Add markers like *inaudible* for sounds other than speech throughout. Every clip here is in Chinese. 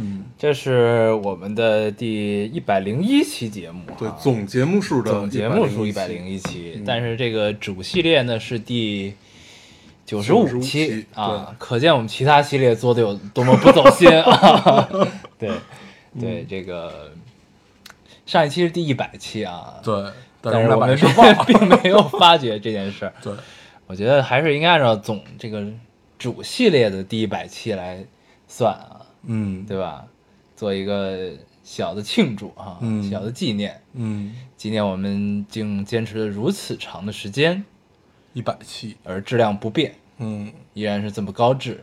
嗯，这是我们的第一百零一期节目、啊，对，总节目数的总节目数一百101零一期，嗯。但是这个主系列呢是第九十五95期啊，可见我们其他系列做的有多么不走心啊！*laughs* 对对，这个上一期是第一百期啊，对，但但是我们并没有发觉这件事儿。对，我觉得还是应该按照总这个主系列的第一百期来算啊，嗯，对吧？做一个小的庆祝啊，嗯。小的纪念。嗯，纪念我们竟坚持了如此长的时间，一百期，而质量不变，嗯，依然是这么高质。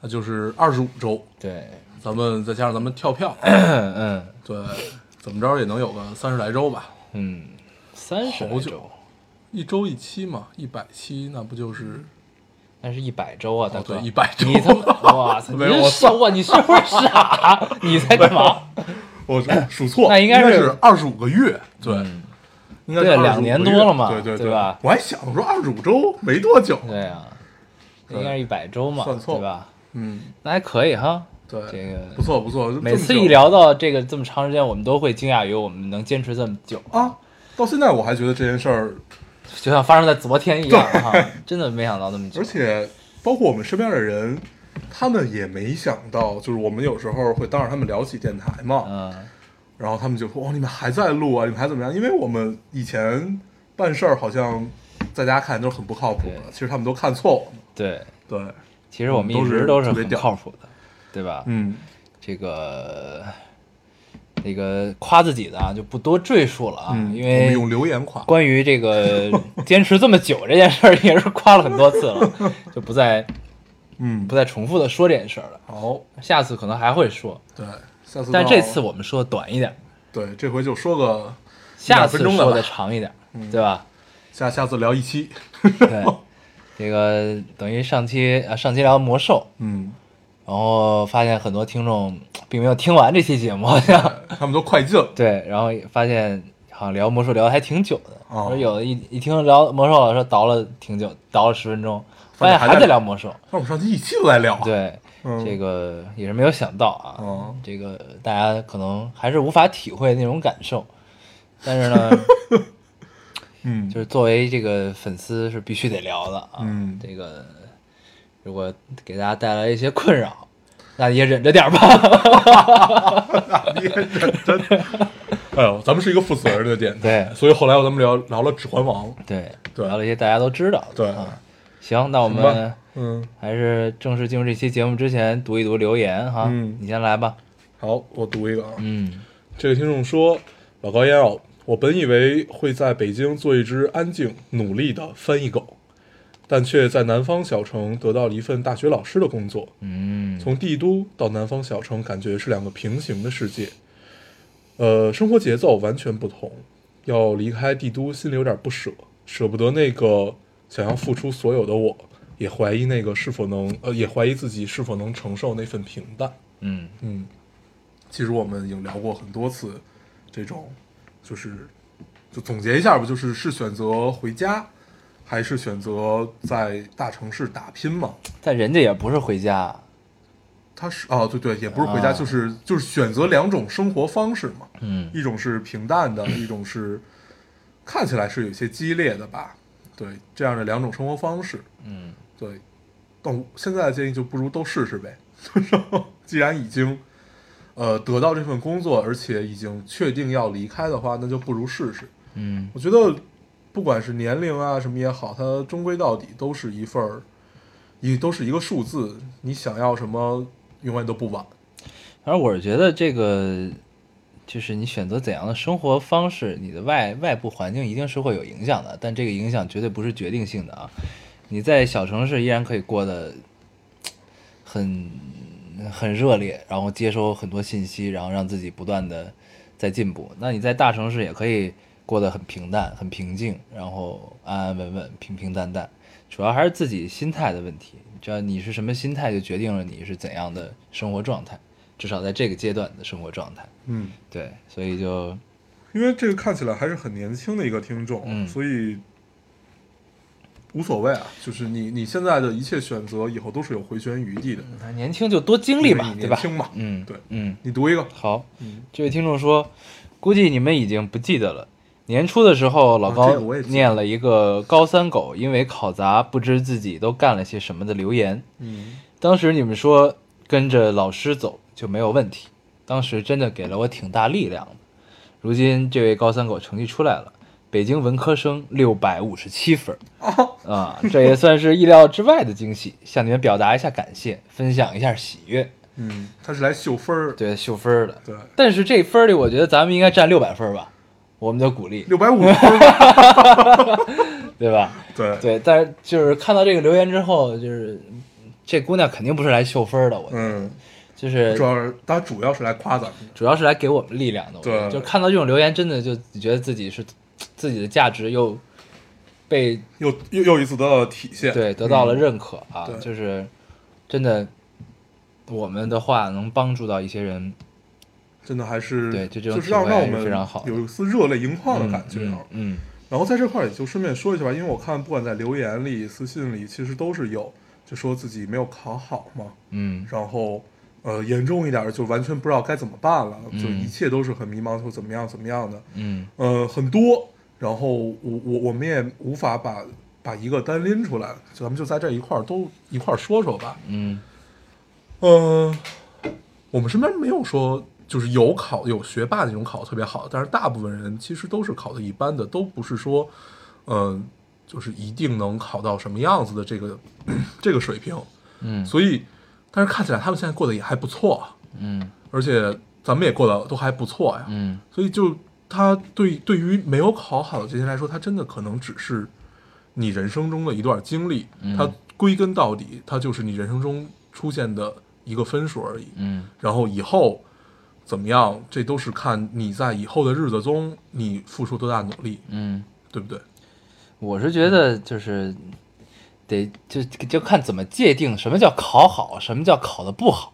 那就是二十五周，对，咱们再加上咱们跳票，*clears throat* 嗯。对，怎么着也能有个三十来周吧，嗯，三十好久。来周，一周一期嘛，一百期那不就是那是一百周啊，大哦哥，对100周你他妈，哇 *laughs* 操，你没有我是傻哇，你是不是傻？你才干嘛？我数错，那应该该是是二十五个月，对，嗯应该是对两年多了嘛对对对吧我还想我说二十五周没多久，对啊，应该是一百周嘛，算错对吧？嗯，那还可以哈，对，这个不错不错，每次一聊到这个这么长时间，我们都会惊讶于我们能坚持这么久，啊，到现在我还觉得这件事儿，就像发生在昨天一样哈，真的没想到那么久而。且包括我们身边的人，他们也没想到，就是我们有时候会当着他们聊起电台嘛，嗯，然后他们就说：“哦，你们还在录啊？你们还怎么样？”因为我们以前办事儿好像在家看都是很不靠谱的，其实他们都看错我们。对，对，其实我们一直都是很靠谱的，对吧？嗯，这个那个夸自己的啊，就不多赘述了啊，嗯，因为用留言夸。关于这个坚持这么久这件事儿，也是夸了很多次了，*laughs* 就不再嗯。不，再重复的说这件事儿了。哦，下次可能还会说，对，下次但这次我们说短一点，对这回就说个下次说的长一点，对吧？下下次聊一期。对，这个等于上期啊，上期聊魔兽，嗯，然后发现很多听众并没有听完这期节目，好像 *laughs* 他们都快进了。对，然后发现好像聊魔兽聊的还挺久的，哦有的一一听聊魔兽说倒了挺久，倒了十分钟，发现还在在聊魔兽，那我们上期一期都在聊。，对。嗯，这个也是没有想到啊，哦这个大家可能还是无法体会那种感受，但是呢，*laughs* 嗯，就是作为这个粉丝是必须得聊的啊。嗯这个如果给大家带来一些困扰，*laughs* 那也忍着点儿吧。你也认真。哎呦，咱们是一个负责任的电台，对所以后来咱们聊聊了《指环王》。对，对聊了一些大家都知道的。对啊，行，那我行们吧嗯，还是正式进入这期节目之前，读一读留言哈。嗯你先来吧。好，我读一个啊。嗯这个听众说：“老高烟友，我本以为会在北京做一只安静努力的翻译狗，但却在南方小城得到了一份大学老师的工作。嗯从帝都到南方小城，感觉是两个平行的世界。呃，生活节奏完全不同。要离开帝都，心里有点不舍，舍不得那个想要付出所有的我，也怀疑那个是否能，呃，也怀疑自己是否能承受那份平淡。嗯嗯，其实我们已经聊过很多次，这种就是就总结一下吧，就是是选择回家，还是选择在大城市打拼嘛？但人家也不是回家，他是哦，对对，也不是回家，啊。就是就是选择两种生活方式嘛，嗯。一种是平淡的，*clears throat* 一种是看起来是有些激烈的吧，对，这样的两种生活方式，嗯。对，但我现在的建议就不如都试试呗。*laughs* 既然已经呃得到这份工作，而且已经确定要离开的话，那就不如试试。嗯。我觉得不管是年龄啊什么也好，它终归到底都是一份儿，一都是一个数字。你想要什么，永远都不晚。反正我是觉得这个，就是你选择怎样的生活方式，你的外外部环境一定是会有影响的，但这个影响绝对不是决定性的啊。你在小城市依然可以过得很很热烈，然后接收很多信息，然后让自己不断的在进步。那你在大城市也可以过得很平淡、很平静，然后安安稳稳、平平淡淡。主要还是自己心态的问题，只要你是什么心态，就决定了你是怎样的生活状态。至少在这个阶段的生活状态，嗯，对，所以就因为这个看起来还是很年轻的一个听众，嗯所以无所谓啊，就是你你现在的一切选择，以后都是有回旋余地的。年轻就多经历吧因为，你对吧年？轻嘛，嗯，对嗯，你读一个，好，嗯，这位听众说，估计你们已经不记得了。年初的时候，老啊高念了一个高三狗因为考砸不知自己都干了些什么的留言。嗯，当时你们说跟着老师走就没有问题，当时真的给了我挺大力量的。如今这位高三狗成绩出来了，北京文科生六百五十七分儿。啊，这也算是意料之外的惊喜，向你们表达一下感谢，分享一下喜悦。嗯，他是来秀分儿，对，秀分儿的。对，但是这分儿里，我觉得咱们应该占六百分儿吧，我们的鼓励，六百五。十分吧，对吧？对，对，但是就是看到这个留言之后，就是这姑娘肯定不是来秀分儿的，我嗯，就是主要是他主要是来夸咱们，主要是来给我们力量的。对。就看到这种留言，真的就觉得自己是自己的价值又被又又又一次得到了体现，对得到了嗯。认可啊，对。就是真的，我们的话能帮助到一些人，真的还是对就就是让让我们非常好有一丝热泪盈眶的嗯感觉啊。嗯嗯然后在这块儿也就顺便说一下吧，因为我看不管在留言里、私信里，其实都是有就说自己没有考好嘛，嗯。然后呃严重一点儿就完全不知道该怎么办了，嗯。就一切都是很迷茫，说怎么样怎么样的，嗯。呃很多，然后我我我们也无法把把一个单拎出来，咱们就在这一块儿都一块儿说说吧，嗯。嗯，我们身边没有说就是有考有学霸那种考得特别好的，但是大部分人其实都是考的一般的，都不是说，嗯、就是一定能考到什么样子的这个 *clears throat* 这个水平。嗯所以，但是看起来他们现在过得也还不错，嗯而且咱们也过得都还不错呀。嗯所以就他对对于没有考好的这些来说，他真的可能只是你人生中的一段经历，嗯它归根到底，它就是你人生中出现的一个分数而已。嗯然后以后怎么样，这都是看你在以后的日子中你付出多大努力，嗯。对不对？我是觉得就是得就就看怎么界定什么叫考好，什么叫考的不好，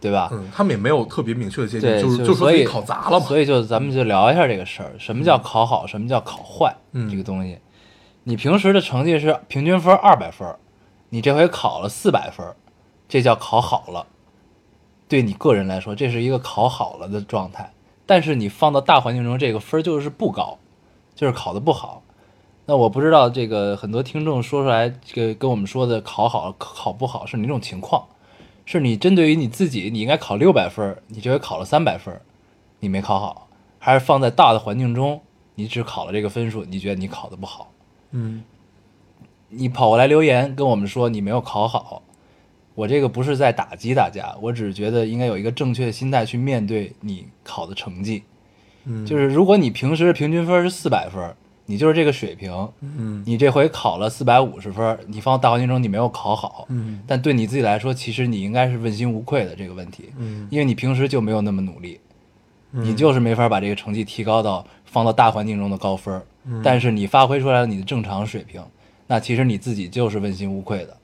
对吧？嗯，他们也没有特别明确的界定，就是就所以就说你考砸了嘛。所以就咱们就聊一下这个事儿，什么叫考好，什么叫考坏，嗯这个东西。你平时的成绩是平均分二百分，你这回考了四百分，这叫考好了。对你个人来说，这是一个考好了的状态。但是你放到大环境中，这个分儿就是不高，就是考的不好。那我不知道这个很多听众说出来，这个跟我们说的考好考不好是哪种情况？是你针对于你自己，你应该考六百分，你这回考了三百分，你没考好，还是放在大的环境中，你只考了这个分数，你觉得你考的不好？嗯你跑过来留言跟我们说你没有考好，我这个不是在打击大家，我只是觉得应该有一个正确的心态去面对你考的成绩。嗯，就是如果你平时平均分是四百分，你就是这个水平，嗯你这回考了四百五十分，你放到大环境中你没有考好，嗯但对你自己来说，其实你应该是问心无愧的这个问题，嗯因为你平时就没有那么努力，嗯你就是没法把这个成绩提高到放到大环境中的高分，嗯但是你发挥出来了你的正常水平，那其实你自己就是问心无愧的，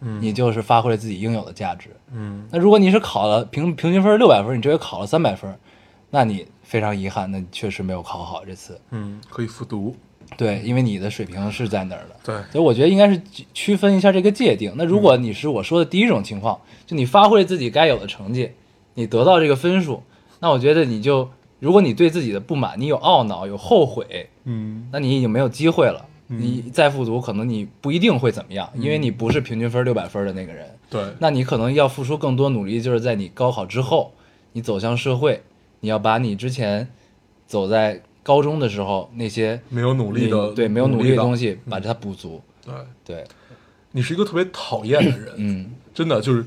嗯你就是发挥了自己应有的价值。嗯那如果你是考了平平均分六百分，你这回考了三百分，那你非常遗憾，那你确实没有考好这次。嗯，可以复读。对，因为你的水平是在那儿的。对，所以我觉得应该是区分一下这个界定。那如果你是我说的第一种情况，就你发挥了自己该有的成绩，你得到这个分数，那我觉得你就，如果你对自己的不满，你有懊恼、有后悔，嗯那你已经没有机会了。嗯。你再复读，可能你不一定会怎么样，因为你不是平均分六百分的那个人。对，那你可能要付出更多努力，就是在你高考之后，你走向社会，你要把你之前走在高中的时候那些没有努力的对没有努力的东西。西，把它补足。对，对，你是一个特别讨厌的人，嗯。真的就是，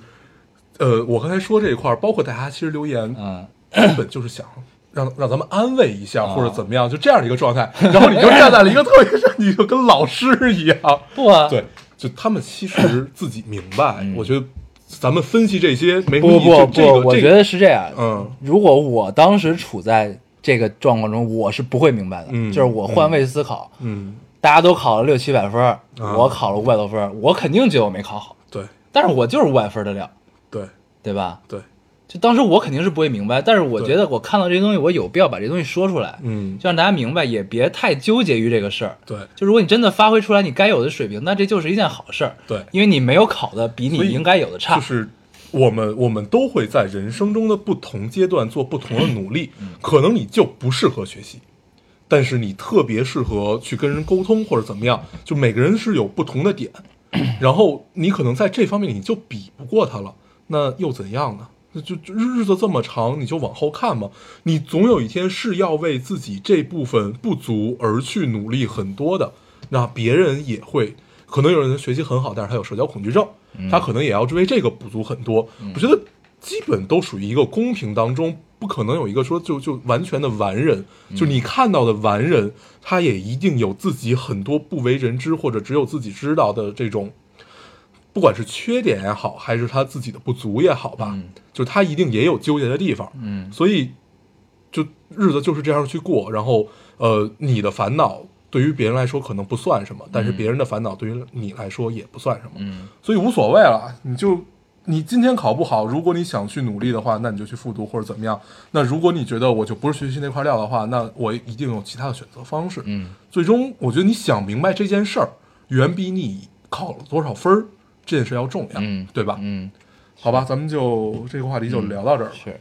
呃，我刚才说这一块儿，包括大家其实留言，嗯，根本就是想让让咱们安慰一下，啊或者怎么样，就这样的一个状态。然后你就站在了一个特别上，*laughs* 你就跟老师一样。*laughs* 不啊，对，就他们其实 *coughs* 自己明白，嗯我觉得咱们分析这些没不不。不我觉得是这样。嗯如果我当时处在这个状况中，我是不会明白的。嗯就是我换位思考，嗯，大家都考了六七百分我考了五百多分，我肯定觉得我没考好，对但是我就是五百分的料，对对吧？对，就当时我肯定是不会明白，但是我觉得我看到这些东西，我有必要把这东西说出来，嗯就让大家明白，也别太纠结于这个事儿。对就如果你真的发挥出来你该有的水平，那这就是一件好事儿。对因为你没有考的比你应该有的差。就是我们我们都会在人生中的不同阶段做不同的努力，嗯 *clears throat* 可能你就不适合学习，但是你特别适合去跟人沟通或者怎么样，就每个人是有不同的点，*clears throat* 然后你可能在这方面你就比不过他了，那又怎样呢？那就就日子这么长，你就往后看嘛。你总有一天是要为自己这部分不足而去努力很多的。那别人也会，可能有人学习很好，但是他有社交恐惧症，他可能也要为这个补足很多。我觉得基本都属于一个公平当中，不可能有一个说就就完全的完人。就你看到的完人，他也一定有自己很多不为人知或者只有自己知道的这种。不管是缺点也好，还是他自己的不足也好吧，嗯就他一定也有纠结的地方，嗯所以就日子就是这样去过。然后呃，你的烦恼对于别人来说可能不算什么，但是别人的烦恼对于你来说也不算什么，嗯所以无所谓了。你就你今天考不好，如果你想去努力的话，那你就去复读或者怎么样。那如果你觉得我就不是学习那块料的话，那我一定有其他的选择方式。嗯最终，我觉得你想明白这件事儿，远比你考了多少分儿这件事要重要，嗯对吧？嗯，好吧，咱们就这个话题就聊到这儿了。是。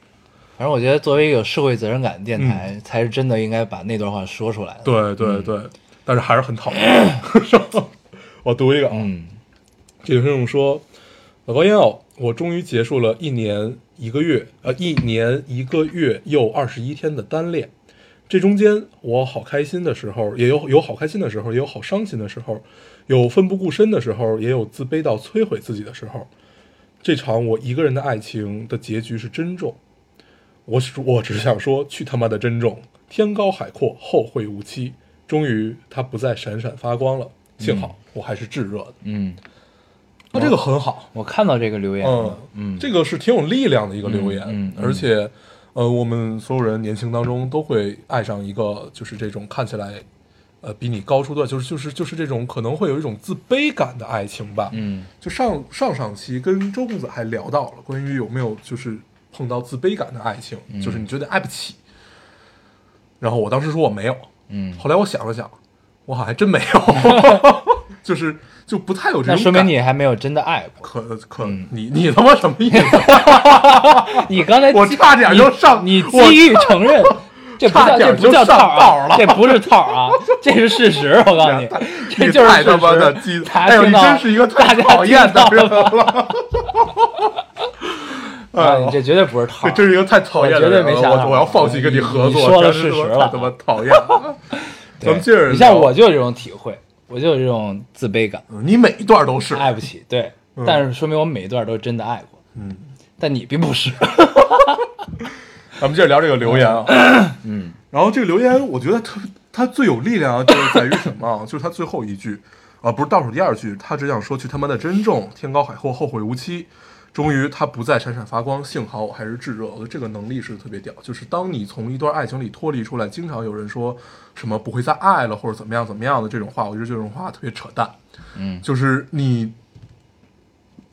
反正我觉得，作为一个有社会责任感的电台，才是真的应该把那段话说出来的。，对对对，但是还是很讨厌。*laughs* 我读一个啊，嗯这个听众说：“老高烟哦，我终于结束了一年一个月，呃，一年一个月又二十一天的单恋。这中间我好开心的时候，也有有好开心的时候，也有好伤心的时候，有奋不顾身的时候，也有自卑到摧毁自己的时候。这场我一个人的爱情的结局是珍重。我只我只想说，去他妈的珍重！天高海阔，后会无期。终于，它不再闪闪发光了。幸好我还是炙热的。嗯，那、这个很好。我看到这个留言嗯了，嗯，这个是挺有力量的一个留言，嗯嗯嗯而且，呃，我们所有人年轻当中都会爱上一个，就是这种看起来，呃，比你高出段，就是就是就是这种可能会有一种自卑感的爱情吧。嗯就上上上期跟周公子还聊到了关于有没有就是碰到自卑感的爱情，嗯就是你觉得爱不起。然后我当时说我没有，嗯，后来我想了想，我好像还真没有，*laughs* 就是就不太有这种。那说明你还没有真的爱过。可可、嗯你你他妈什么意思？*laughs* 你刚才我差点就上你我机遇承认，*laughs* 这不叫这不叫套了这不是套啊，*laughs* 这是事实。我告诉你，这就是事太他妈的实。哎呦，你真是一个大家太讨厌的听人到了了。*laughs* *laughs* 啊，你这绝对不是套这。真是一个太讨厌的人了，我绝对没想到我我要放弃跟你合作，你说了事实了太他妈讨厌了。咱对们接着聊，你像我就有这种体会，我就有这种自卑感，嗯，你每一段都是，爱不起。对，但是说明我每一段都真的爱过。嗯，但你并不是。咱们接着聊这个留言啊，*coughs* 嗯然后这个留言，我觉得它它最有力量啊，就是在于什么啊？*coughs* 就是它最后一句啊，不是倒数第二句，他只想说去他妈的珍重，天高海阔，后会无期。终于，他不再闪闪发光，幸好我还是炙热。我觉得这个能力是特别屌，就是当你从一段爱情里脱离出来，经常有人说什么不会再爱了，或者怎么样怎么样的这种话，我觉得这种话特别扯淡。嗯就是你，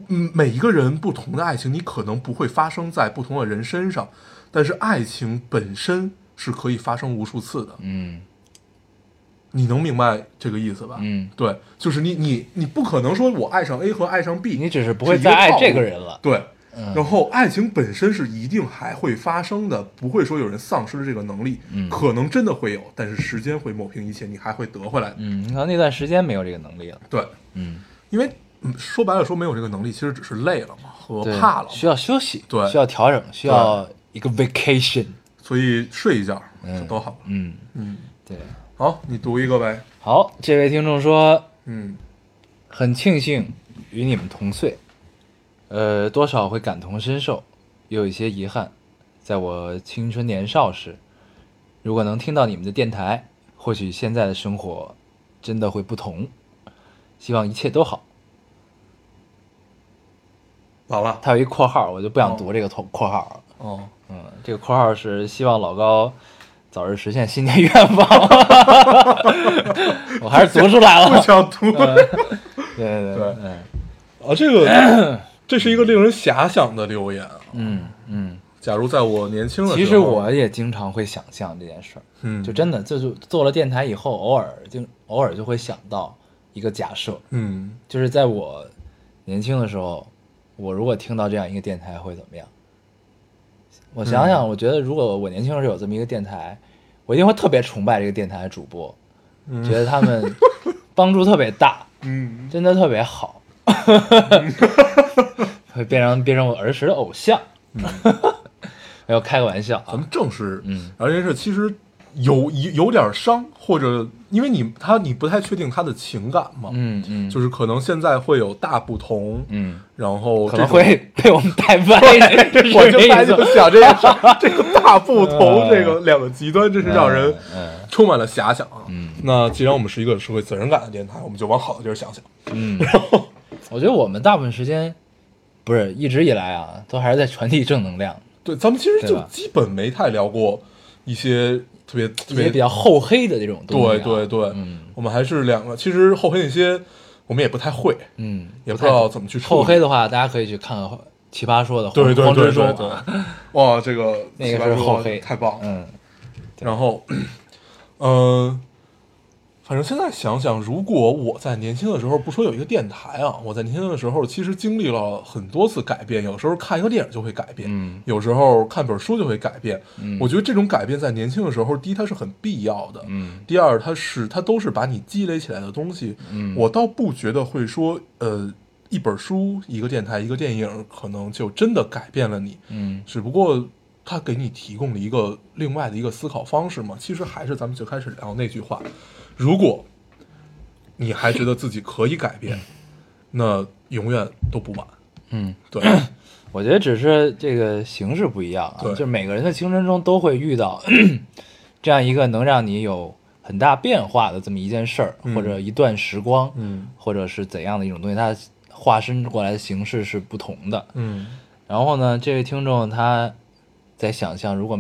嗯，每一个人不同的爱情，你可能不会发生在不同的人身上，但是爱情本身是可以发生无数次的。嗯你能明白这个意思吧？嗯，对，就是你你你不可能说我爱上 A 和爱上 B，你只是不会再爱这个人了。对。嗯然后，爱情本身是一定还会发生的，不会说有人丧失了这个能力，嗯可能真的会有，但是时间会抹平一切，你还会得回来。嗯，你可能那段时间没有这个能力了。对，嗯，因为嗯说白了说没有这个能力，其实只是累了嘛和，怕了，需要休息，对需要调整，需要一个 vacation。所以睡一觉就嗯都好了。嗯，嗯，对。好，你读一个呗。好，这位听众说，嗯很庆幸与你们同岁，呃，多少会感同身受，也有一些遗憾。在我青春年少时，如果能听到你们的电台，或许现在的生活真的会不同。希望一切都好。完了，他有一括号，我就不想读这个括括号了。哦，嗯，这个括号是希望老高早日实现新年愿望。*laughs* 我还是读出来不了。想读。对对对对嗯啊，这个 *coughs* 这是一个令人遐想的留言啊。嗯嗯。假如在我年轻的时候，其实我也经常会想象这件事儿，嗯，就真的就是做了电台以后，偶尔就偶尔就会想到一个假设，嗯就是在我年轻的时候，我如果听到这样一个电台会怎么样？我想想，我觉得如果我年轻的时候有这么一个电台，我一定会特别崇拜这个电台的主播，觉得他们 *laughs* 帮助特别大，嗯。真的特别好，*laughs* 会变成变成我儿时的偶像。*laughs* 没有开个玩笑啊，咱们正式，嗯，而且是其实有有有点伤，或者因为你他你不太确定他的情感嘛，嗯嗯，就是可能现在会有大不同，嗯，然后可能会 *laughs* 被我们带歪，是我就这意思在就想这件事儿，这个大不同，嗯这个两个极端，真是让人嗯充满了遐想啊。嗯那既然我们是一个社会责任感的电台，我们就往好的地儿想想。嗯，然后 *laughs* 我觉得我们大部分时间不是一直以来啊，都还是在传递正能量，对，咱们其实就基本没太聊过一些特别特别比较厚黑的那种东西、对啊。对对，嗯我们还是两个。其实厚黑那些我们也不太会，嗯，也不知道怎么去处理厚黑的话，大家可以去看看《奇葩说》的黄对对对对对哇，这个那个是厚黑，太棒了。嗯然后，嗯、*clears throat* 反正现在想想，如果我在年轻的时候，不说有一个电台啊，我在年轻的时候其实经历了很多次改变。有时候看一个电影就会改变，嗯有时候看本书就会改变。嗯我觉得这种改变在年轻的时候，第一它是很必要的，嗯第二它是它都是把你积累起来的东西。嗯我倒不觉得会说，呃，一本书、一个电台、一个电影，可能就真的改变了你。嗯只不过它给你提供了一个另外的一个思考方式嘛。其实还是咱们最开始聊那句话，如果你还觉得自己可以改变，那永远都不晚。嗯，对，*clears throat* 我觉得只是这个形式不一样啊，对。就是每个人的青春中都会遇到 *clears throat* 这样一个能让你有很大变化的这么一件事儿，嗯。或者一段时光，嗯。或者是怎样的一种东西，它化身过来的形式是不同的。嗯。然后呢，这位听众他在想象，如果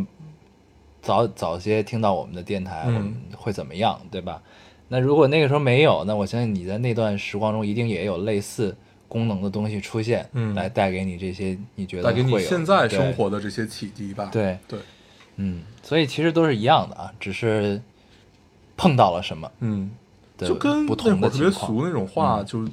早早些听到我们的电台，嗯。我们会怎么样，对吧？那如果那个时候没有，那我相信你在那段时光中一定也有类似功能的东西出现，嗯。来带给你这些你觉得带给你现在生活的这些启迪吧。对，对，嗯，所以其实都是一样的啊，只是碰到了什么嗯，的就跟不那会儿特别同的情况。俗那种话，嗯。就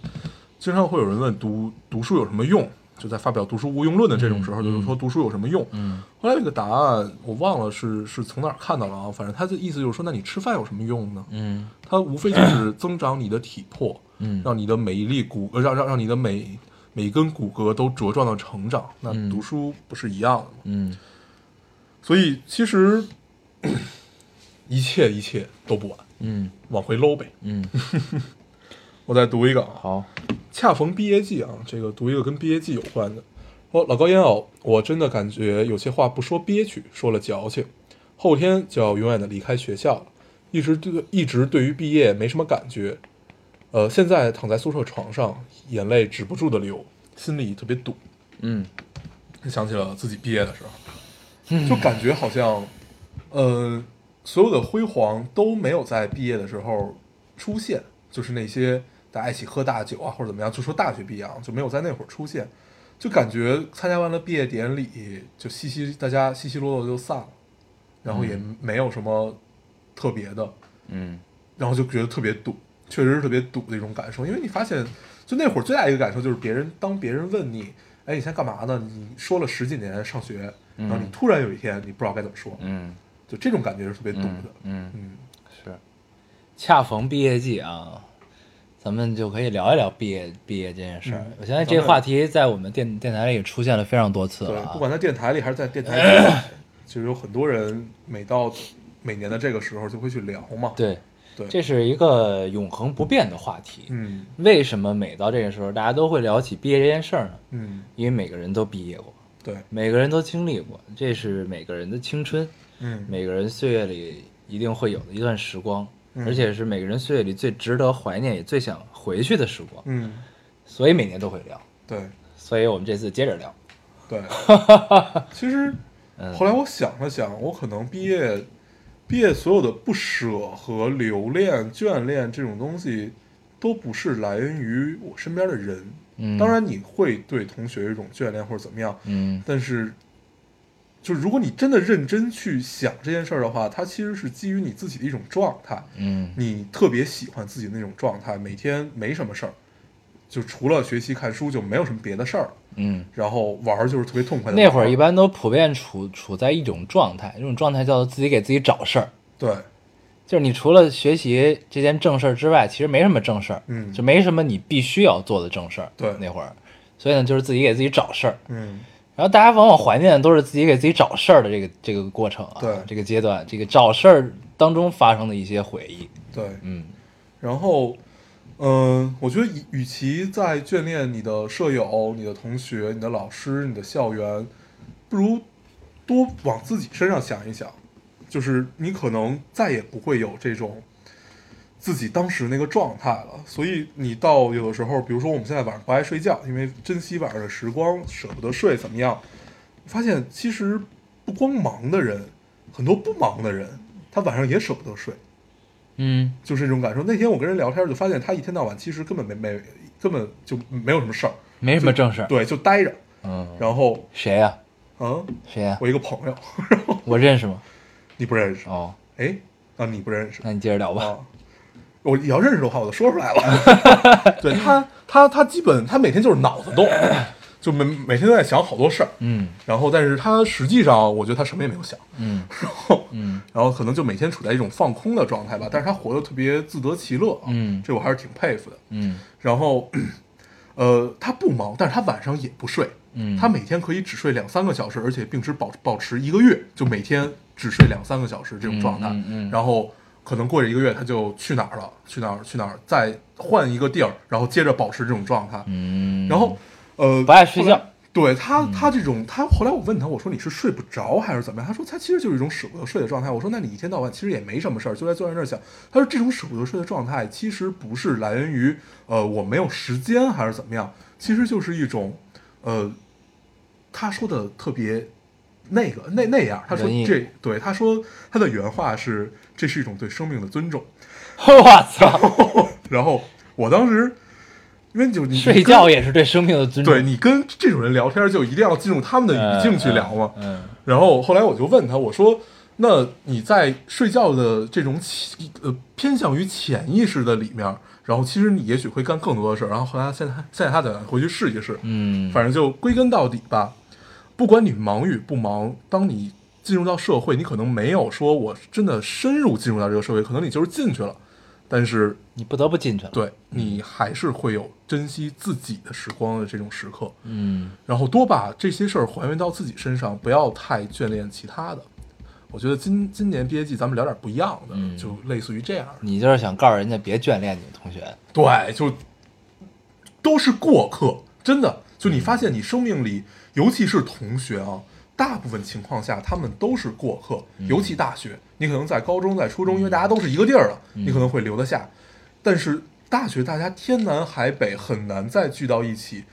经常会有人问读读书有什么用，就在发表读书无用论的这种时候，嗯就是说读书有什么用。嗯后来那个答案我忘了是是从哪儿看到了啊，反正他的意思就是说，那你吃饭有什么用呢？嗯它无非就是增长你的体魄，嗯让你的每一粒骨，呃让让让你的每每一根骨骼都茁壮的成长。那嗯读书不是一样的吗？嗯所以其实 *coughs* 一切一切都不晚，嗯往回搂呗。嗯，*laughs* 我再读一个啊，好，恰逢毕业季啊，这个读一个跟毕业季有关的。说老高烟偶，我真的感觉有些话不说憋屈，说了矫情。后天就要永远的离开学校了，一直对一直对于毕业没什么感觉。呃，现在躺在宿舍床上，眼泪止不住的流，心里特别堵。嗯想起了自己毕业的时候，就感觉好像，呃，所有的辉煌都没有在毕业的时候出现，就是那些大家一起喝大酒啊，或者怎么样，就说大学毕业啊，就没有在那会儿出现，就感觉参加完了毕业典礼，就稀稀大家稀稀落落就散了，然后也没有什么特别的，嗯然后就觉得特别堵，确实是特别堵的一种感受。因为你发现，就那会儿最大一个感受就是别人当别人问你，哎，你现在干嘛呢？你说了十几年上学，然后你突然有一天你不知道该怎么说，嗯就这种感觉是特别堵的嗯。嗯。嗯是，恰逢毕业季啊，咱们就可以聊一聊毕业毕业这件事儿。嗯我相信这个话题在我们电电台里也出现了非常多次对了，啊。不管在电台里还是在电台之外，*laughs* 其实有很多人每到每年的这个时候就会去聊嘛。对，对，这是一个永恒不变的话题。嗯为什么每到这个时候，大家都会聊起毕业这件事儿呢？嗯因为每个人都毕业过，对每个人都经历过，这是每个人的青春，嗯每个人岁月里一定会有的一段时光，嗯而且是每个人岁月里最值得怀念也最想回去的时光。嗯所以每年都会聊。对所以我们这次接着聊。对，*laughs* 其实嗯后来我想了想，我可能毕业毕业所有的不舍和留恋、眷恋这种东西，都不是来源于我身边的人。嗯，当，然，你会对同学有一种眷恋或者怎么样，嗯但是，就是如果你真的认真去想这件事儿的话，它其实是基于你自己的一种状态。嗯你特别喜欢自己的那种状态，每天没什么事儿，就除了学习看书就没有什么别的事儿，嗯，然后玩儿就是特别痛快的。那会儿一般都普遍处处在一种状态，这种状态叫做自己给自己找事儿。对，就是你除了学习这件正事儿之外，其实没什么正事儿，嗯就没什么你必须要做的正事儿。对那会儿，所以呢，就是自己给自己找事儿。嗯，然后大家往往怀念的都是自己给自己找事儿的这个这个过程啊，对这个阶段，这个找事儿当中发生的一些回忆。对。嗯然后，嗯、我觉得与与其在眷恋你的舍友、你的同学、你的老师、你的校园，不如多往自己身上想一想，就是你可能再也不会有这种自己当时那个状态了。所以你到有的时候，比如说我们现在晚上不爱睡觉，因为珍惜晚上的时光，舍不得睡，怎么样？发现其实不光忙的人，很多不忙的人，他晚上也舍不得睡。嗯就是这种感受。那天我跟人聊天，就发现他一天到晚其实根本没没根本就没有什么事儿，没什么正事儿。对，就待着。嗯，然后，谁呀、嗯，谁呀、我一个朋友，我认识吗？*laughs* 你不认识？哦，哎，啊，你不认识那你接着聊吧。啊？我要认识的话，我就说出来了。*laughs* 对他，他他基本他每天就是脑子动，就每每天都在想好多事儿。嗯然后，但是他实际上，我觉得他什么也没有想。嗯然后，嗯然后可能就每天处在一种放空的状态吧。但是他活得特别自得其乐啊，嗯这我还是挺佩服的。嗯然后，呃，他不忙，但是他晚上也不睡，嗯，他每天可以只睡两三个小时，而且并持保保持一个月，就每天只睡两三个小时这种状态。嗯嗯嗯然后可能过着一个月，他就去哪儿了，去哪儿去哪儿，再换一个地儿，然后接着保持这种状态。嗯，然后，呃，不爱睡觉。对他，他这种，他后来我问他，我说你是睡不着还是怎么样？他说他其实就是一种舍不得睡的状态。我说那你一天到晚其实也没什么事儿，就在坐在那儿想。他说这种舍不得睡的状态其实不是来源于呃我没有时间还是怎么样，其实就是一种呃，他说的特别那个那那样，他说这对他说他的原话是这是一种对生命的尊重。*laughs* 我操，*laughs* 然后我当时因为就你睡觉也是对生命的尊重。对你跟这种人聊天，就一定要进入他们的语境去聊嘛。嗯然后后来我就问他，我说：“那你在睡觉的这种潜呃偏向于潜意识的里面，然后其实你也许会干更多的事儿。”然后后来现在现在他得回去试一试，嗯，反正就归根到底吧，不管你忙与不忙，当你进入到社会，你可能没有说我真的深入进入到这个社会，可能你就是进去了，但是你不得不进去了。，对你还是会有珍惜自己的时光的这种时刻。嗯然后多把这些事儿还原到自己身上，不要太眷恋其他的。我觉得今今年毕业季咱们聊点不一样的，嗯就类似于这样。你就是想告诉人家别眷恋你的同学。对，就都是过客，真的。就你发现你生命里，尤其是同学啊，大部分情况下他们都是过客，尤其大学，你可能在高中、在初中，因为大家都是一个地儿的，你可能会留得下。但是大学大家天南海北，很难再聚到一起。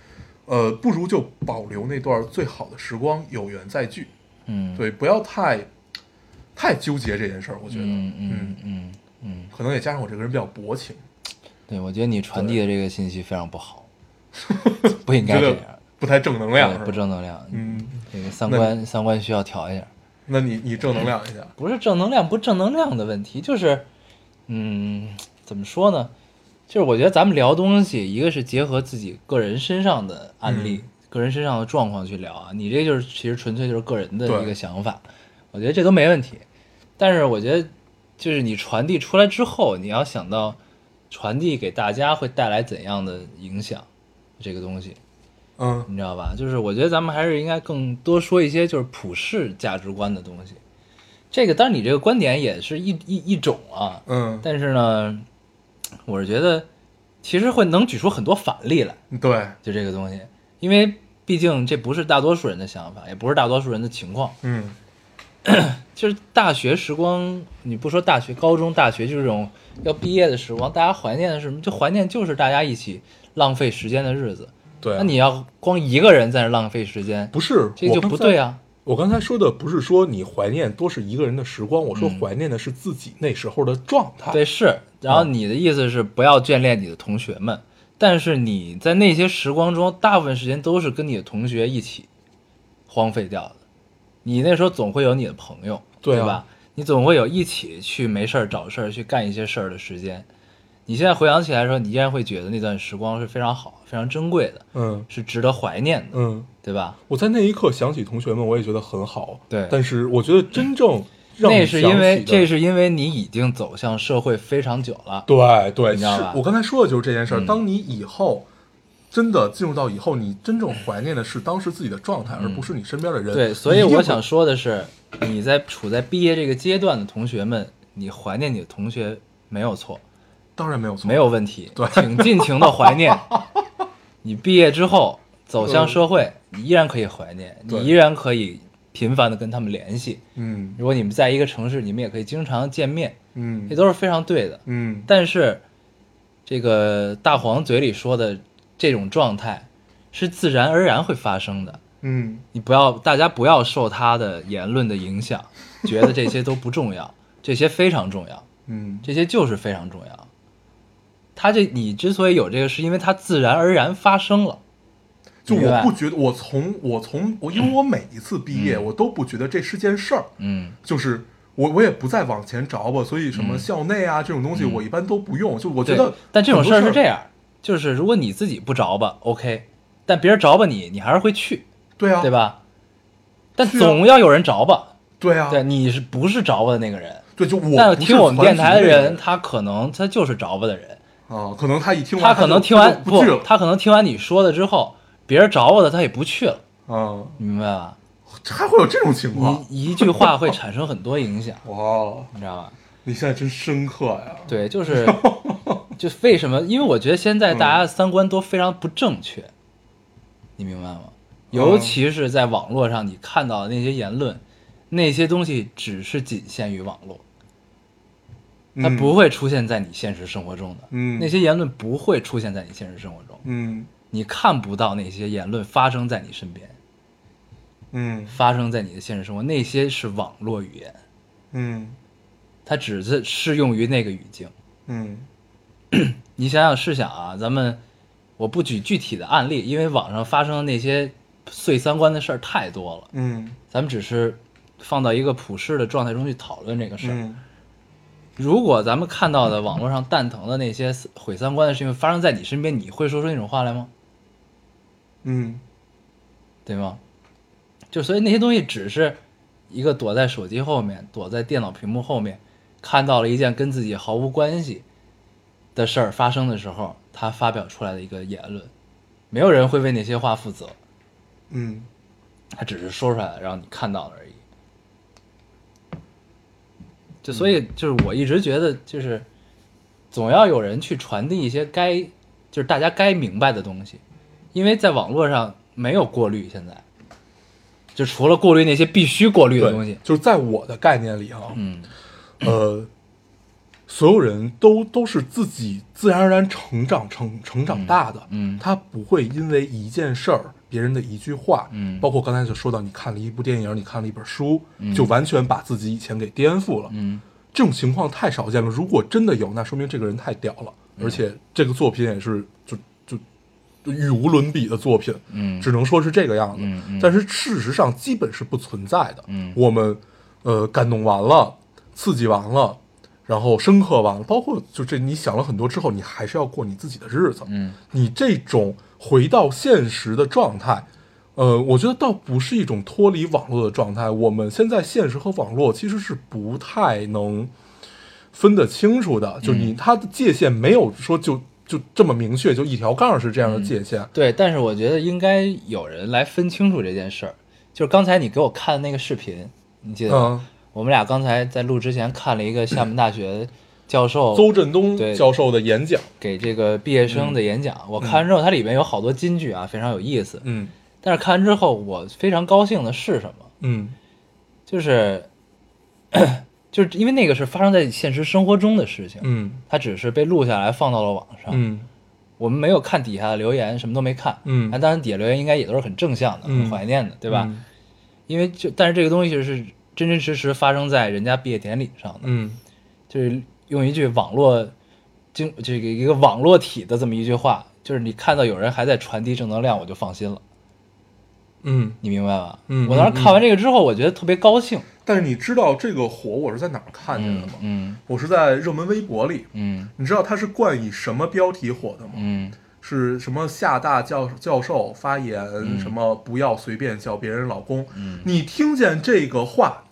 呃，不如就保留那段最好的时光，有缘再聚。嗯，对，不要太太纠结这件事儿。我觉得，嗯嗯嗯嗯，可能也加上我这个人比较薄情，对，我觉得你传递的这个信息非常不好，*laughs* 不应该这样，不太正能量，不正能量。嗯，这个三观三观需要调一下，那你你正能量一下，不是正能量不正能量的问题，就是，嗯，怎么说呢？就是我觉得咱们聊东西，一个是结合自己个人身上的案例、嗯个人身上的状况去聊啊，你这就是其实纯粹就是个人的一个想法，我觉得这都没问题。但是我觉得，就是你传递出来之后，你要想到传递给大家会带来怎样的影响，这个东西。嗯你知道吧？就是我觉得咱们还是应该更多说一些就是普世价值观的东西。这个当然你这个观点也是一一一种啊，嗯，但是呢，我是觉得其实会能举出很多反例来，对，就这个东西，因为毕竟这不是大多数人的想法，也不是大多数人的情况。嗯 *clears throat* 就是大学时光，你不说大学、高中、大学，就是这种要毕业的时光，大家怀念的是什么？就怀念就是大家一起浪费时间的日子，对啊那你要光一个人在那浪费时间，不是这就不对啊。我刚才说的不是说你怀念多是一个人的时光，我说嗯怀念的是自己那时候的状态。对，是。然后嗯你的意思是不要眷恋你的同学们，但是你在那些时光中，大部分时间都是跟你的同学一起荒废掉的。你那时候总会有你的朋友，对啊吧？你总会有一起去没事儿找事儿去干一些事儿的时间。你现在回想起来的时候，你依然会觉得那段时光是非常好、非常珍贵的，嗯是值得怀念的，嗯，对吧？我在那一刻想起同学们，我也觉得很好。对但是我觉得真正让那你是因为这是因为你已经走向社会非常久了，对对，你知道吧我刚才说的就是这件事当你以后真的进入到以后，你真正怀念的是当时自己的状态，而不是你身边的人。嗯对，所以我想说的是，你在处在毕业这个阶段的同学们，你怀念你的同学没有错，当然没有错，没有问题对，请尽情的怀念。*laughs* 你毕业之后走向社会，你依然可以怀念，你依然可以频繁的跟他们联系。嗯如果你们在一个城市，你们也可以经常见面，嗯这都是非常对的。嗯但是，这个大黄嘴里说的这种状态，是自然而然会发生的。嗯你不要，大家不要受他的言论的影响，觉得这些都不重要，这些非常重要，嗯这些就是非常重要。他这你之所以有这个，是因为它自然而然发生了。就我不觉得，我从我从我，因为我每一次毕业，我都不觉得这是件事儿，嗯就是我我也不再往前找吧，所以什么校内啊、这种东西，我一般都不用。就我觉得，，但这种事儿是这样，就是如果你自己不着吧，OK，但别人着吧你，你还是会去，对啊，对？吧？但总要有人着吧，对啊，对，你是不是着吧的那个人？对，就我但听我们电台的人，他可能他就是着吧的人，啊，可能他一听完，他可能听完不，他可能听完你说的之后，别人找我的他也不去了，啊，你明白吧？还会有这种情况？你一句话会产生很多影响，*laughs* 哇，你知道吧？你现在真深刻呀！对，就是 *laughs* 就为什么？因为我觉得现在大家的三观都非常不正确，你明白吗？尤其是在网络上，你看到的那些言论，那些东西只是仅限于网络，它嗯。不会出现在你现实生活中的。嗯。那些言论不会出现在你现实生活中，嗯。你看不到那些言论发生在你身边，嗯。发生在你的现实生活，那些是网络语言，嗯。它只是适用于那个语境。嗯。*clears throat* 你想想试想啊，咱们我不举具体的案例，因为网上发生的那些碎三观的事儿太多了，嗯。咱们只是放到一个普世的状态中去讨论这个事儿。嗯如果咱们看到的网络上蛋疼的那些毁三观的事情发生在你身边，你会说出那种话来吗？嗯对吗？就所以那些东西只是一个躲在手机后面、躲在电脑屏幕后面，看到了一件跟自己毫无关系的事儿发生的时候，他发表出来的一个言论，没有人会为那些话负责，嗯他只是说出来了，然后你看到了而已。就所以就是我一直觉得，就是总要有人去传递一些该就是大家该明白的东西，因为在网络上没有过滤，现在就除了过滤那些必须过滤的东西，，就是在我的概念里啊，嗯呃，所有人都都是自己自然而然成长成成长大的，嗯。他不会因为一件事儿、别人的一句话，嗯。包括刚才就说到你看了一部电影，你看了一本书，嗯。就完全把自己以前给颠覆了，嗯。这种情况太少见了。如果真的有，那说明这个人太屌了，嗯。而且这个作品也是就就就语无伦比的作品，嗯。只能说是这个样子。但是事实上基本是不存在的。嗯。我们呃感动完了，刺激完了，然后深刻吧，包括就这你想了很多之后，你还是要过你自己的日子。嗯你这种回到现实的状态，呃，我觉得倒不是一种脱离网络的状态。我们现在现实和网络其实是不太能分得清楚的，就你它的界限没有说就就这么明确，就一条杠是这样的界限。对，但是我觉得应该有人来分清楚这件事儿。就是刚才你给我看的那个视频，你记得吗？嗯，我们俩刚才在录之前看了一个厦门大学教授 *clears throat* 邹振东教授的演讲，给这个毕业生的演讲，我看完之后，它里面有好多金句啊，非常有意思。嗯但是看完之后，我非常高兴的是什么？嗯就是 *coughs* 就是因为那个是发生在现实生活中的事情，嗯它只是被录下来放到了网上。嗯我们没有看底下的留言，什么都没看，嗯啊，当然底下留言应该也都是很正向的、嗯很怀念的，对吧？嗯因为就但是这个东西就是真真实实发生在人家毕业典礼上的，嗯就是用一句网络经这个一个网络体的这么一句话，就是你看到有人还在传递正能量，我就放心了，嗯，你明白吧？嗯我当时看完这个之后，我觉得特别高兴，但是你知道这个火我是在哪儿看见的嗯吗？嗯我是在热门微博里。嗯你知道它是冠以什么标题火的吗？嗯是什么厦大教教授发言，嗯什么不要随便叫别人老公。嗯你听见这个话，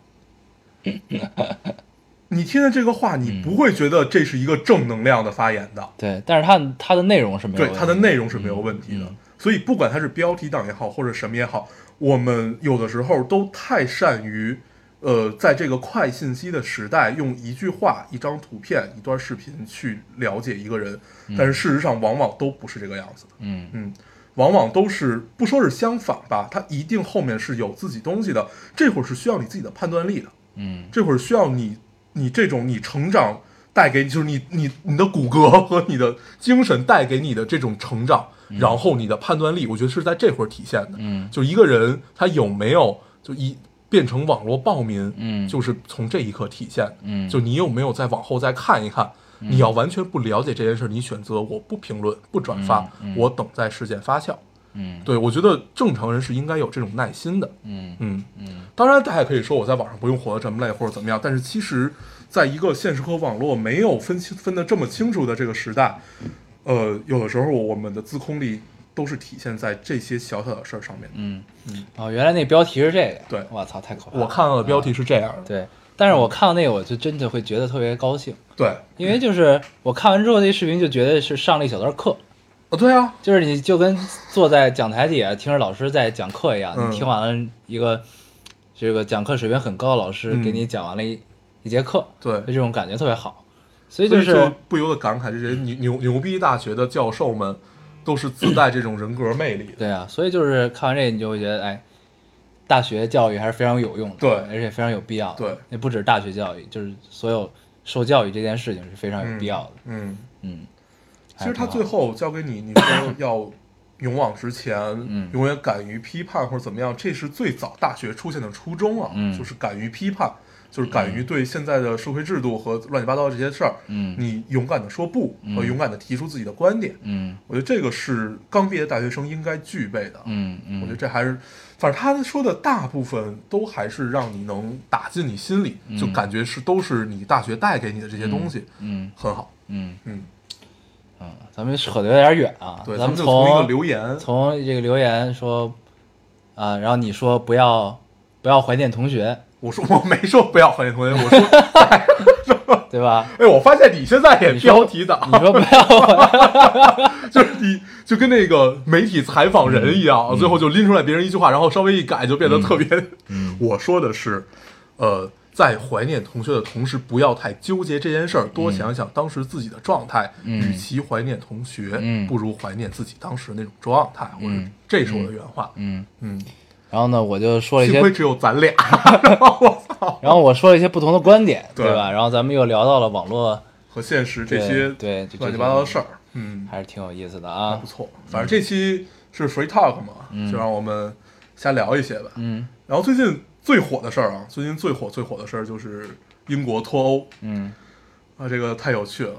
*laughs* 你听了这个话，你不会觉得这是一个正能量的发言的。对，但是它它的内容是没有对问题它的内容是没有问题的。嗯所以不管它是标题党也好，或者什么也好，我们有的时候都太善于，呃，在这个快信息的时代，用一句话、一张图片、一段视频去了解一个人，但是事实上往往都不是这个样子的。嗯嗯，往往都是不说是相反吧，它一定后面是有自己东西的。这会儿是需要你自己的判断力的，嗯这会儿需要你你这种你成长带给就是你你你的骨骼 *laughs* 和你的精神带给你的这种成长，然后你的判断力，我觉得是在这会儿体现的。嗯就一个人他有没有就一变成网络暴民，嗯就是从这一刻体现。嗯就你有没有再往后再看一看？你要完全不了解这件事，你选择我不评论、不转发，嗯嗯我等待事件发酵。嗯。对我觉得正常人是应该有这种耐心的。嗯。嗯，嗯。当然，大家可以说我在网上不用活得这么累或者怎么样，但是其实，在一个现实和网络没有分清分得这么清楚的这个时代，呃，有的时候我们的自控力都是体现在这些小小的事儿上面。的。嗯嗯，哦，原来那标题是这个，对。我操，太可怕了！我看到的标题是这样的，对，但是我看到那个，我就真的会觉得特别高兴，对，因为就是我看完之后，那视频就觉得是上了一小段课，啊，对啊，就是你就跟坐在讲台底下听着老师在讲课一样，嗯。你听完了一个这个讲课水平很高的老师嗯给你讲完了一、一节课，对。就，这种感觉特别好，所以就是就不由得感慨，这些牛牛牛逼大学的教授们都是自带这种人格魅力的。对啊，所以就是看完这，你就会觉得，哎，大学教育还是非常有用的，对而且非常有必要的。对，那不止大学教育，就是所有受教育这件事情是非常有必要的。嗯，嗯，其实他最后教给你，你说要勇往直前，嗯。永远敢于批判或者怎么样，这是最早大学出现的初衷啊，嗯。就是敢于批判，就是敢于对现在的社会制度和乱七八糟的这些事儿，嗯。你勇敢的说不嗯。和勇敢的提出自己的观点，嗯。我觉得这个是刚毕业的大学生应该具备的。嗯嗯，我觉得这还是，反正他说的大部分都还是让你能打进你心里，就嗯感觉是都是你大学带给你的这些东西，嗯。很好。嗯。嗯，嗯，咱们扯的有点远啊，对，咱们从一个从留言，从这个留言说啊，然后你说不要不要怀念同学，我说我没说不要怀念同学，我说，对吧？*laughs* 哎，我发现你现在也标题党，你说不要，就是你就跟那个媒体采访人一样，最后就拎出来别人一句话，然后稍微一改就变得特别。嗯 *laughs* 我说的是，呃，在怀念同学的同时，不要太纠结这件事儿，多想想当时自己的状态。嗯与其怀念同学，嗯不如怀念自己当时那种状态。或者嗯这是我的原话。嗯，嗯，然后呢，我就说了一些幸亏只有咱俩。然后我操，然后我说了一些不同的观点，对对吧？然后咱们又聊到了网络和现实这些对这乱七八糟的事儿，嗯，还是挺有意思的还啊不。错。反正这期是 free talk 嘛，就让我们瞎聊一些吧。嗯然后最近最火的事儿啊，最近最火最火的事儿就是英国脱欧嗯啊，这个太有趣了。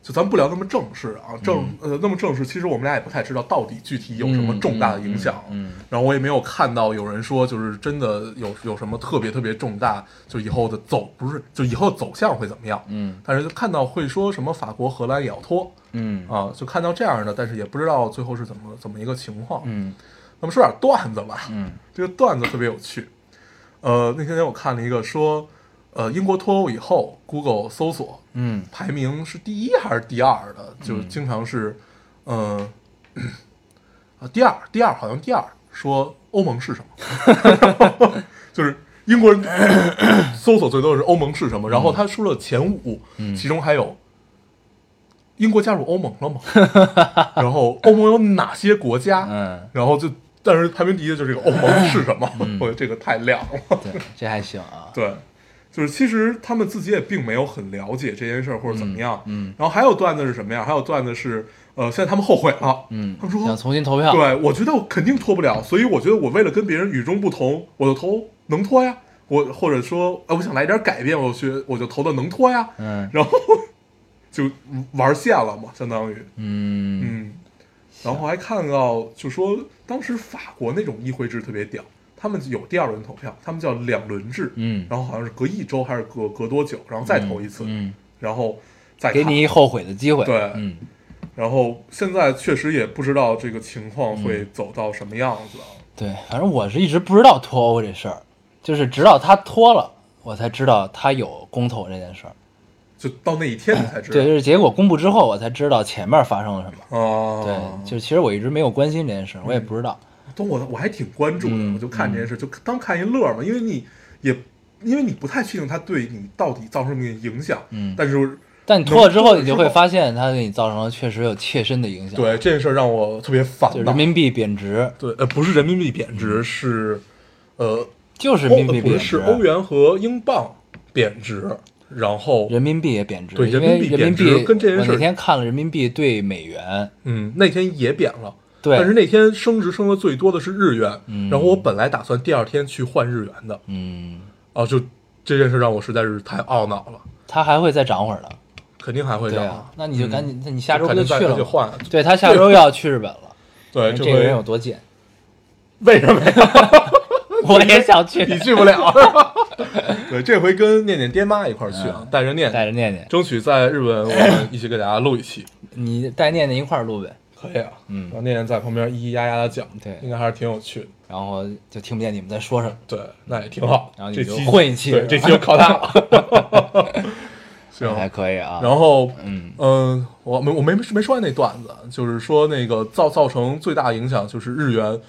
就咱不聊那么正式啊，正、呃那么正式，其实我们俩也不太知道到底具体有什么重大的影响。嗯然后我也没有看到有人说就是真的有有什么特别特别重大，就以后的走不是就以后走向会怎么样。嗯但是就看到会说什么法国、荷兰也要脱嗯啊，就看到这样的，但是也不知道最后是怎么怎么一个情况。嗯那么说点段子吧，嗯这个段子特别有趣。呃，那天我看了一个说，呃，英国脱欧以后，Google 搜索嗯。排名是第一还是第二的，就经常是，嗯、呃，啊，第二，第二好像第二，说欧盟是什么，*laughs* 就是英国人搜索最多的是欧盟是什么，然后他说了前五，嗯。其中还有英国加入欧盟了吗？*laughs* 然后欧盟有哪些国家？嗯，然后就，但是排名第一的就是这个欧盟是什么？嗯 *laughs* 我觉得这个太亮了。对，这还行啊。*laughs* 对，就是其实他们自己也并没有很了解这件事儿或者怎么样。嗯然后还有段子是什么呀？还有段子是，呃，现在他们后悔了，嗯他们说想重新投票，对，我觉得我肯定脱不了，所以我觉得我为了跟别人与众不同，我就投能脱呀。我或者说，哎，我想来点改变，我学我就投的能脱呀。嗯然后 *laughs* 就玩线了嘛，相当于，嗯嗯。然后还看到，就说当时法国那种议会制特别屌，他们有第二轮投票，他们叫两轮制，嗯，然后好像是隔一周还是隔隔多久，然后再投一次，嗯，然后再给你一后悔的机会，对。嗯。然后现在确实也不知道这个情况会走到什么样子。啊。对，反正我是一直不知道脱欧这事儿，就是直到他脱了，我才知道他有公投这件事儿。就到那一天你才知道。对，就是结果公布之后，我才知道前面发生了什么。哦，对，就是其实我一直没有关心这件事儿，我也不知道。但我我还挺关注的，嗯我就看这件事，就当看一乐嘛，因为你也因为你不太确定它对你到底造成什么影响，嗯但是但你脱了之后，你就会发现它给你造成了确实有切身的影响。，对这件事让我特别烦就是。人民币贬值，对，呃，不是人民币贬值，是呃，就是人民币贬值，是欧元和英镑贬值，然后人民币也贬值，对人民币贬值币跟这件事我那天看了人民币对美元，嗯那天也贬了。对，但是那天升值升的最多的是日元，嗯。然后我本来打算第二天去换日元的，嗯，啊，就这件事让我实在是太懊恼了，它还会再涨会儿的。肯定还会涨。啊，那你就赶紧，嗯。那你下周就去了就？换，对他下周要去日本了，对，这个人有多贱，为什么呀？我也想去，你去不了？*laughs* 对，这回跟念念爹妈一块儿去啊，带着念带，着念念，争取在日本我们一起给大家录一期，*laughs* 你带念念一块儿录呗，可以啊，嗯。让念念在旁边咿咿呀呀的讲，对。应该还是挺有趣的，然后就听不见你们在说什么，对，那也挺好，然后你就这期混一期对，这期就靠他了，*laughs* 行，还可以啊。然后嗯嗯，我没我没没说完那段子，就是说那个造造成最大影响就是日元，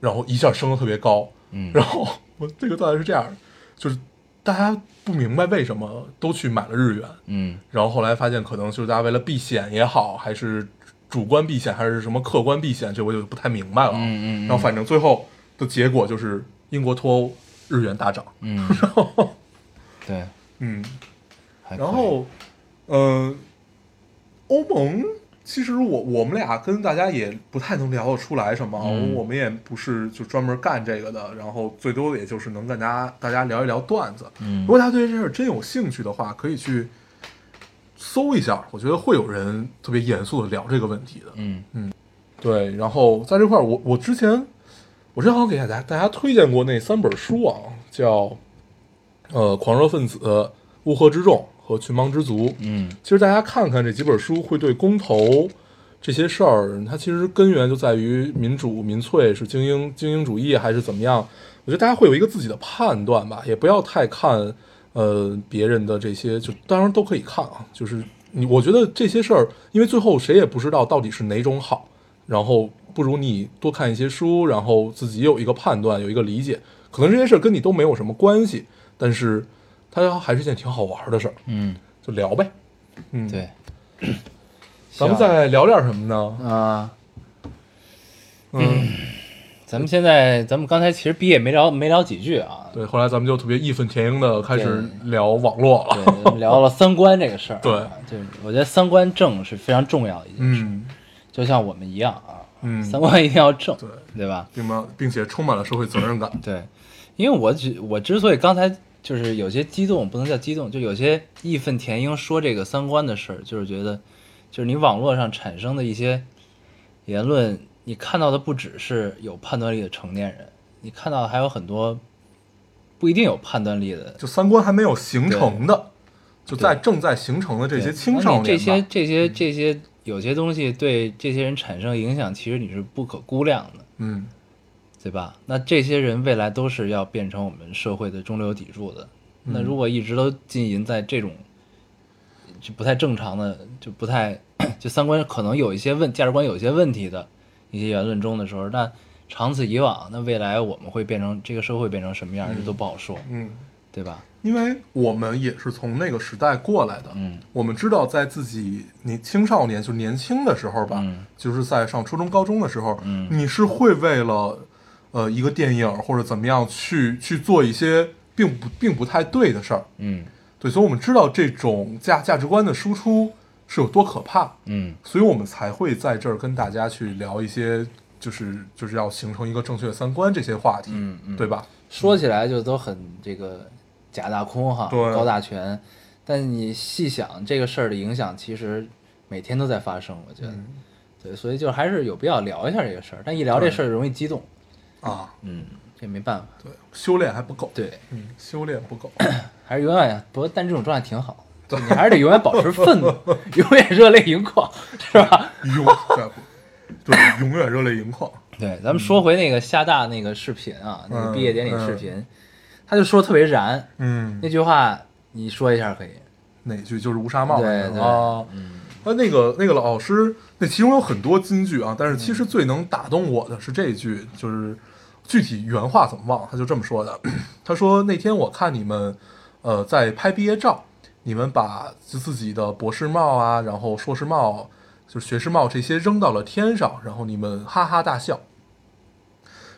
然后一下升的特别高，嗯。*laughs* 然后我这个段子是这样的，就是大家不明白为什么都去买了日元，嗯。然后后来发现可能就是大家为了避险也好，还是主观避险还是什么客观避险，这我就不太明白了，嗯嗯嗯。然后反正最后的结果就是英国脱欧，日元大涨，嗯，*laughs* 然后对，嗯，然后，嗯、欧盟其实我我们俩跟大家也不太能聊得出来什么，嗯我们也不是就专门干这个的，然后最多也就是能跟大家大家聊一聊段子。嗯如果大家对这事儿真有兴趣的话，可以去搜一下，我觉得会有人特别严肃的聊这个问题的。嗯对，然后在这块儿，我我之前我之前好像给大家大家推荐过那三本书啊，叫呃《狂热分子》《乌合之众》和《群盲之族》。嗯其实大家看看这几本书，会对公投这些事儿，它其实根源就在于民主、民粹是精英精英主义还是怎么样？我觉得大家会有一个自己的判断吧，也不要太看呃别人的这些，就当然都可以看啊。就是你，我觉得这些事儿，因为最后谁也不知道到底是哪种好，然后不如你多看一些书，然后自己有一个判断，有一个理解。可能这些事儿跟你都没有什么关系，但是它还是一件挺好玩的事儿，嗯，就聊呗。嗯，对，*clears throat* 咱们再聊点什么呢？啊。嗯，咱们现在，咱们刚才其实毕业没聊没聊几句啊，对，后来咱们就特别义愤填膺的开始聊网络了。聊了三观这个事儿啊。对就是我觉得三观正是非常重要的一件事，嗯就像我们一样啊，嗯，三观一定要正，对，对吧？并没并且充满了社会责任感。对，因为我只我之所以刚才就是有些激动，不能叫激动，就有些义愤填膺说这个三观的事儿，就是觉得，就是你网络上产生的一些言论，你看到的不只是有判断力的成年人，你看到的还有很多不一定有判断力的就三观还没有形成的，就在正在形成的这些青少年这些。这些这些有些东西对这些人产生影响，其实你是不可估量的。嗯，对吧？那这些人未来都是要变成我们社会的中流砥柱的。那如果一直都浸淫在这种就不太正常的，就不太就三观可能有一些问价值观有一些问题的一些言论中的时候，那长此以往，那未来我们会变成这个社会变成什么样，这都不好说，嗯，对吧？因为我们也是从那个时代过来的，嗯我们知道在自己你青少年就年轻的时候吧，嗯就是在上初中、高中的时候，嗯你是会为了呃一个电影或者怎么样去去做一些并不并不太对的事儿，嗯。对，所以我们知道这种价价值观的输出是有多可怕，嗯。所以我们才会在这儿跟大家去聊一些，就是就是要形成一个正确的三观这些话题，嗯嗯，对吧？说起来就都很这个假大空哈，对。高大全，但你细想这个事儿的影响，其实每天都在发生，我觉得，嗯。对，所以就还是有必要聊一下这个事儿，但一聊这事儿容易激动，啊，嗯，这没办法，对，修炼还不够，对，嗯，修炼不够，*coughs* 还是永远，不过但这种状态挺好，就你还是得永远保持愤怒，*laughs* 永远热泪盈眶，是吧？永对对，永远热泪盈眶。对，咱们说回那个厦大那个视频啊，那个毕业典礼嗯视频，他就说特别燃，嗯。那，句话你说一下可以，哪句就是乌纱帽对那个对。啊？嗯。那那个那个老师，那其中有很多金句啊，但是其实最能打动我的是这一句，就是具体原话怎么忘，他就这么说的。*clears throat* 他说那天我看你们，呃，在拍毕业照，你们把自己的博士帽啊，然后硕士帽，就是学士帽这些扔到了天上，然后你们哈哈大笑。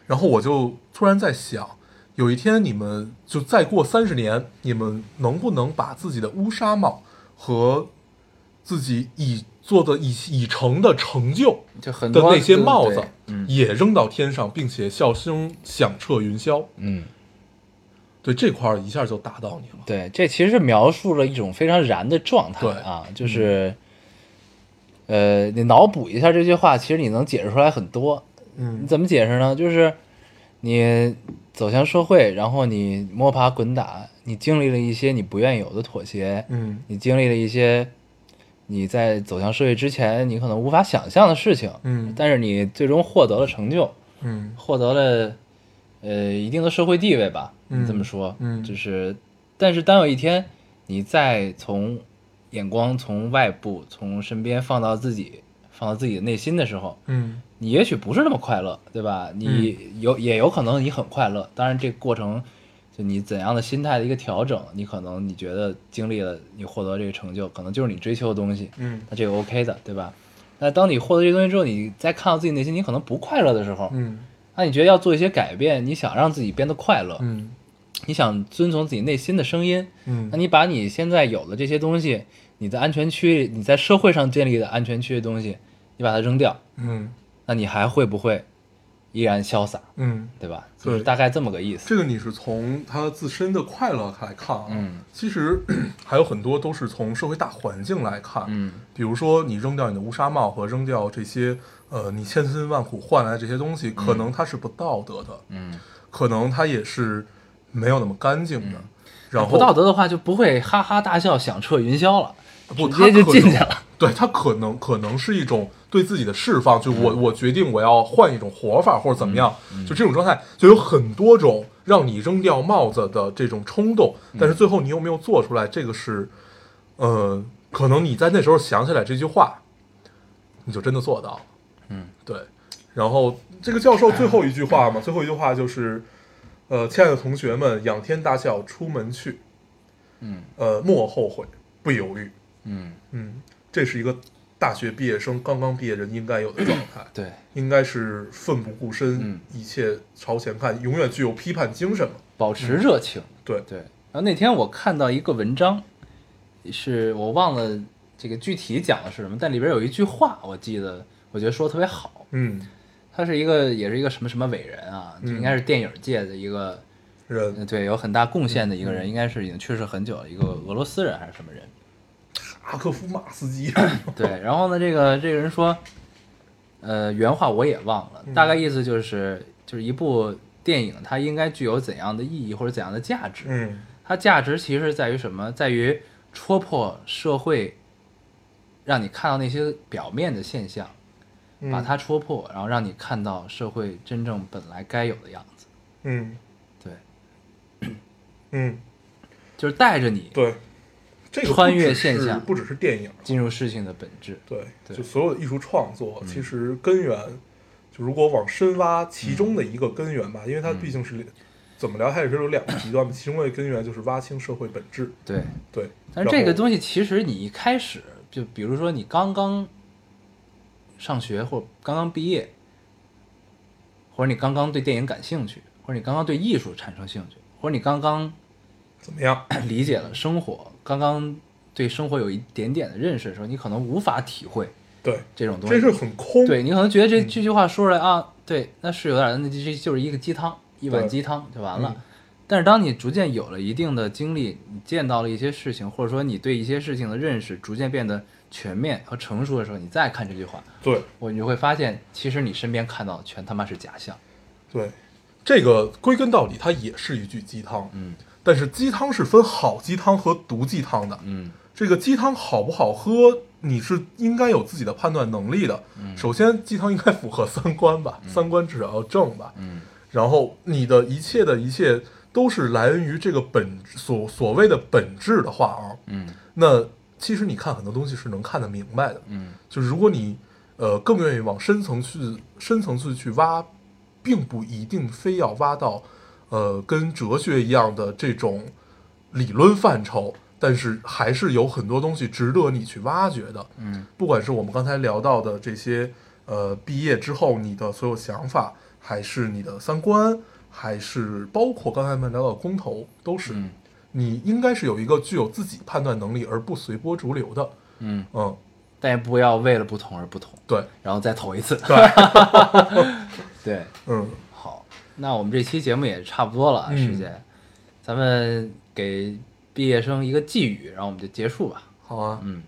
然后我就突然在想，有一天你们就再过三十年，你们能不能把自己的乌纱帽和自己已做的已已成的成就就很多的那些帽子对，嗯也扔到天上，并且笑声响彻云霄。嗯，对这块儿一下就打到你了。对，这其实是描述了一种非常燃的状态对啊，就是，呃，你脑补一下这句话，其实你能解释出来很多。你嗯怎么解释呢？就是你走向社会，然后你摸爬滚打，你经历了一些你不愿有的妥协，嗯你经历了一些你在走向社会之前你可能无法想象的事情，嗯但是你最终获得了成就，嗯获得了呃一定的社会地位吧，嗯你这么说，嗯就是，但是当有一天你再从眼光从外部从身边放到自己放到自己的内心的时候，嗯你也许不是那么快乐，对吧？你有、也有可能你很快乐，当然这个过程就你怎样的心态的一个调整，你可能你觉得经历了你获得这个成就，可能就是你追求的东西，嗯那这个 OK 的，对吧？那当你获得这些东西之后，你再看到自己内心你可能不快乐的时候，嗯那你觉得要做一些改变，你想让自己变得快乐，嗯你想遵从自己内心的声音，嗯那你把你现在有的这些东西，你在安全区，你在社会上建立的安全区的东西，你把它扔掉，嗯那你还会不会依然潇洒，嗯，对吧？对就是大概这么个意思。这个你是从他自身的快乐来看啊。嗯，其实 *clears throat* 还有很多都是从社会大环境来看。嗯比如说你扔掉你的乌纱帽和扔掉这些呃你千辛万苦换来的这些东西，可能它是不道德的，嗯，可能它也是没有那么干净的。然后不道德的话就不会哈哈大笑响彻云霄了，不，直接就进去了。对，它可能可能是一种对自己的释放，就我、我决定我要换一种活法或者怎么样，就这种状态，就有很多种让你扔掉帽子的这种冲动，但是最后你有没有做出来，这个是，呃，可能你在那时候想起来这句话，你就真的做到了，嗯，对。然后这个教授最后一句话嘛，最后一句话就是，呃，亲爱的同学们，仰天大笑出门去，嗯。呃，莫后悔，不犹豫。嗯，嗯，这是一个大学毕业生刚刚毕业人应该有的状态，对，应该是奋不顾身，嗯。一切朝前看，永远具有批判精神嘛。保持热情。对，对，然后那天我看到一个文章，是我忘了这个具体讲的是什么，但里边有一句话，我记得，我觉得说的特别好。嗯，他是一个，也是一个什么什么伟人啊，就应该是电影界的一个，人。呃对，有很大贡献的一个嗯。人，应该是已经去世很久了，一个俄罗斯人还是什么人。阿科夫马斯基，*laughs* 对，然后呢，这个这个人说，呃，原话我也忘了，大概意思就是，就是一部电影它应该具有怎样的意义或者怎样的价值。嗯它价值其实在于什么？在于戳破社会，让你看到那些表面的现象，嗯把它戳破，然后让你看到社会真正本来该有的样子。嗯对，嗯，就是带着你对，这个穿越现象不只是电影，进入事情的本质。对，对嗯就所有的艺术创作，其实根源，就如果往深挖其中的一个根源吧，因为它毕竟是两怎么聊，它也是有两个极端嘛，其中的根源就是挖清社会本质，对，对。但是这个东西其实你一开始就，比如说你刚刚上学或者刚刚毕业，或者你刚刚对电影感兴趣，或者你刚刚对艺术产生兴趣，或者你刚刚怎么样？理解了生活，刚刚对生活有一点点的认识的时候，你可能无法体会对，这种东西。这是很空。对你可能觉得嗯这这句话说出来啊，对，那是有点，那这这就是一个鸡汤，一碗鸡汤就完了。嗯但是当你逐渐有了一定的经历，你见到了一些事情，或者说你对一些事情的认识逐渐变得全面和成熟的时候，你再看这句话，对我你就会发现，其实你身边看到的全他妈是假象。对，这个归根到底它也是一句鸡汤。嗯但是鸡汤是分好鸡汤和毒鸡汤的。嗯这个鸡汤好不好喝，你是应该有自己的判断能力的。嗯首先，鸡汤应该符合三观吧，三观至少要正吧。嗯然后你的一切的一切都是来源于这个本所所谓的本质的话啊，嗯那其实你看很多东西是能看得明白的。嗯就是如果你呃更愿意往深层去深层次去挖，并不一定非要挖到呃跟哲学一样的这种理论范畴，但是还是有很多东西值得你去挖掘的。嗯不管是我们刚才聊到的这些呃毕业之后你的所有想法，还是你的三观，还是包括刚才我们聊到的公投，都是、嗯你应该是有一个具有自己判断能力而不随波逐流的。嗯，嗯，但也不要为了不同而不同，对然后再投一次。对，*laughs* 对，嗯。好，那我们这期节目也差不多了啊，嗯。时间，咱们给毕业生一个寄语，然后我们就结束吧。好啊，嗯，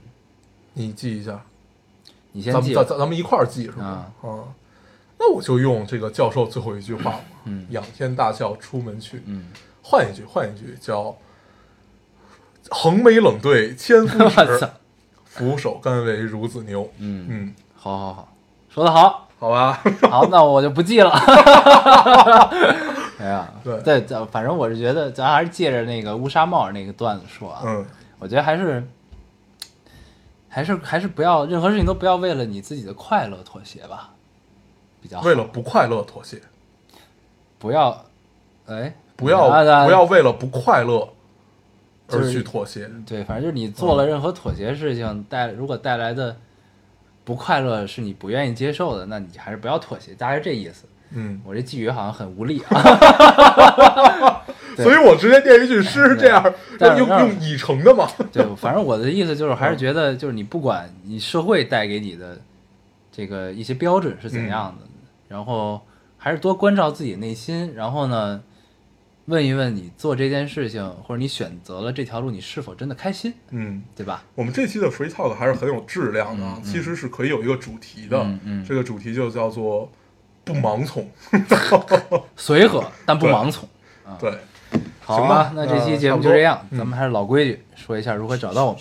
你记一下，你先记吧。咱们咱们一块儿记是吧？啊。啊，那我就用这个教授最后一句话嘛，嗯。仰天大笑出门去，嗯，换一句，换一句叫横眉冷对千夫 *laughs* 我指操，，俯首甘为孺子牛。嗯，嗯，好好好，说的好，好吧，*laughs* 好，那我就不记了。*laughs* 哎呀，对对，咱反正我是觉得，咱还是借着那个乌纱帽那个段子说啊，嗯，我觉得还是，还是还是不要任何事情都不要为了你自己的快乐妥协吧，比较好。为了不快乐妥协，不要，哎，不要不要为了不快乐而去妥协。对，反正就是你做了任何妥协事情，带如果带来的不快乐是你不愿意接受的，那你还是不要妥协，大概是这意思。嗯，我这寄语好像很无力啊，*laughs* 对所以我直接念一句诗，这样用但是但是用已成的嘛。*laughs* 对，反正我的意思就是，还是觉得就是你不管你社会带给你的这个一些标准是怎样的，然后还是多关照自己内心，然后呢，问一问你做这件事情或者你选择了这条路，你是否真的开心，嗯。对吧？我们这期的 free talk 还是很有质量的，啊嗯，嗯其实是可以有一个主题的，嗯嗯这个主题就叫做不盲从。*laughs* 随和但不盲从。对，好行吧啊，那这期节目就这样，嗯咱们还是老规矩，说一下如何找到我们。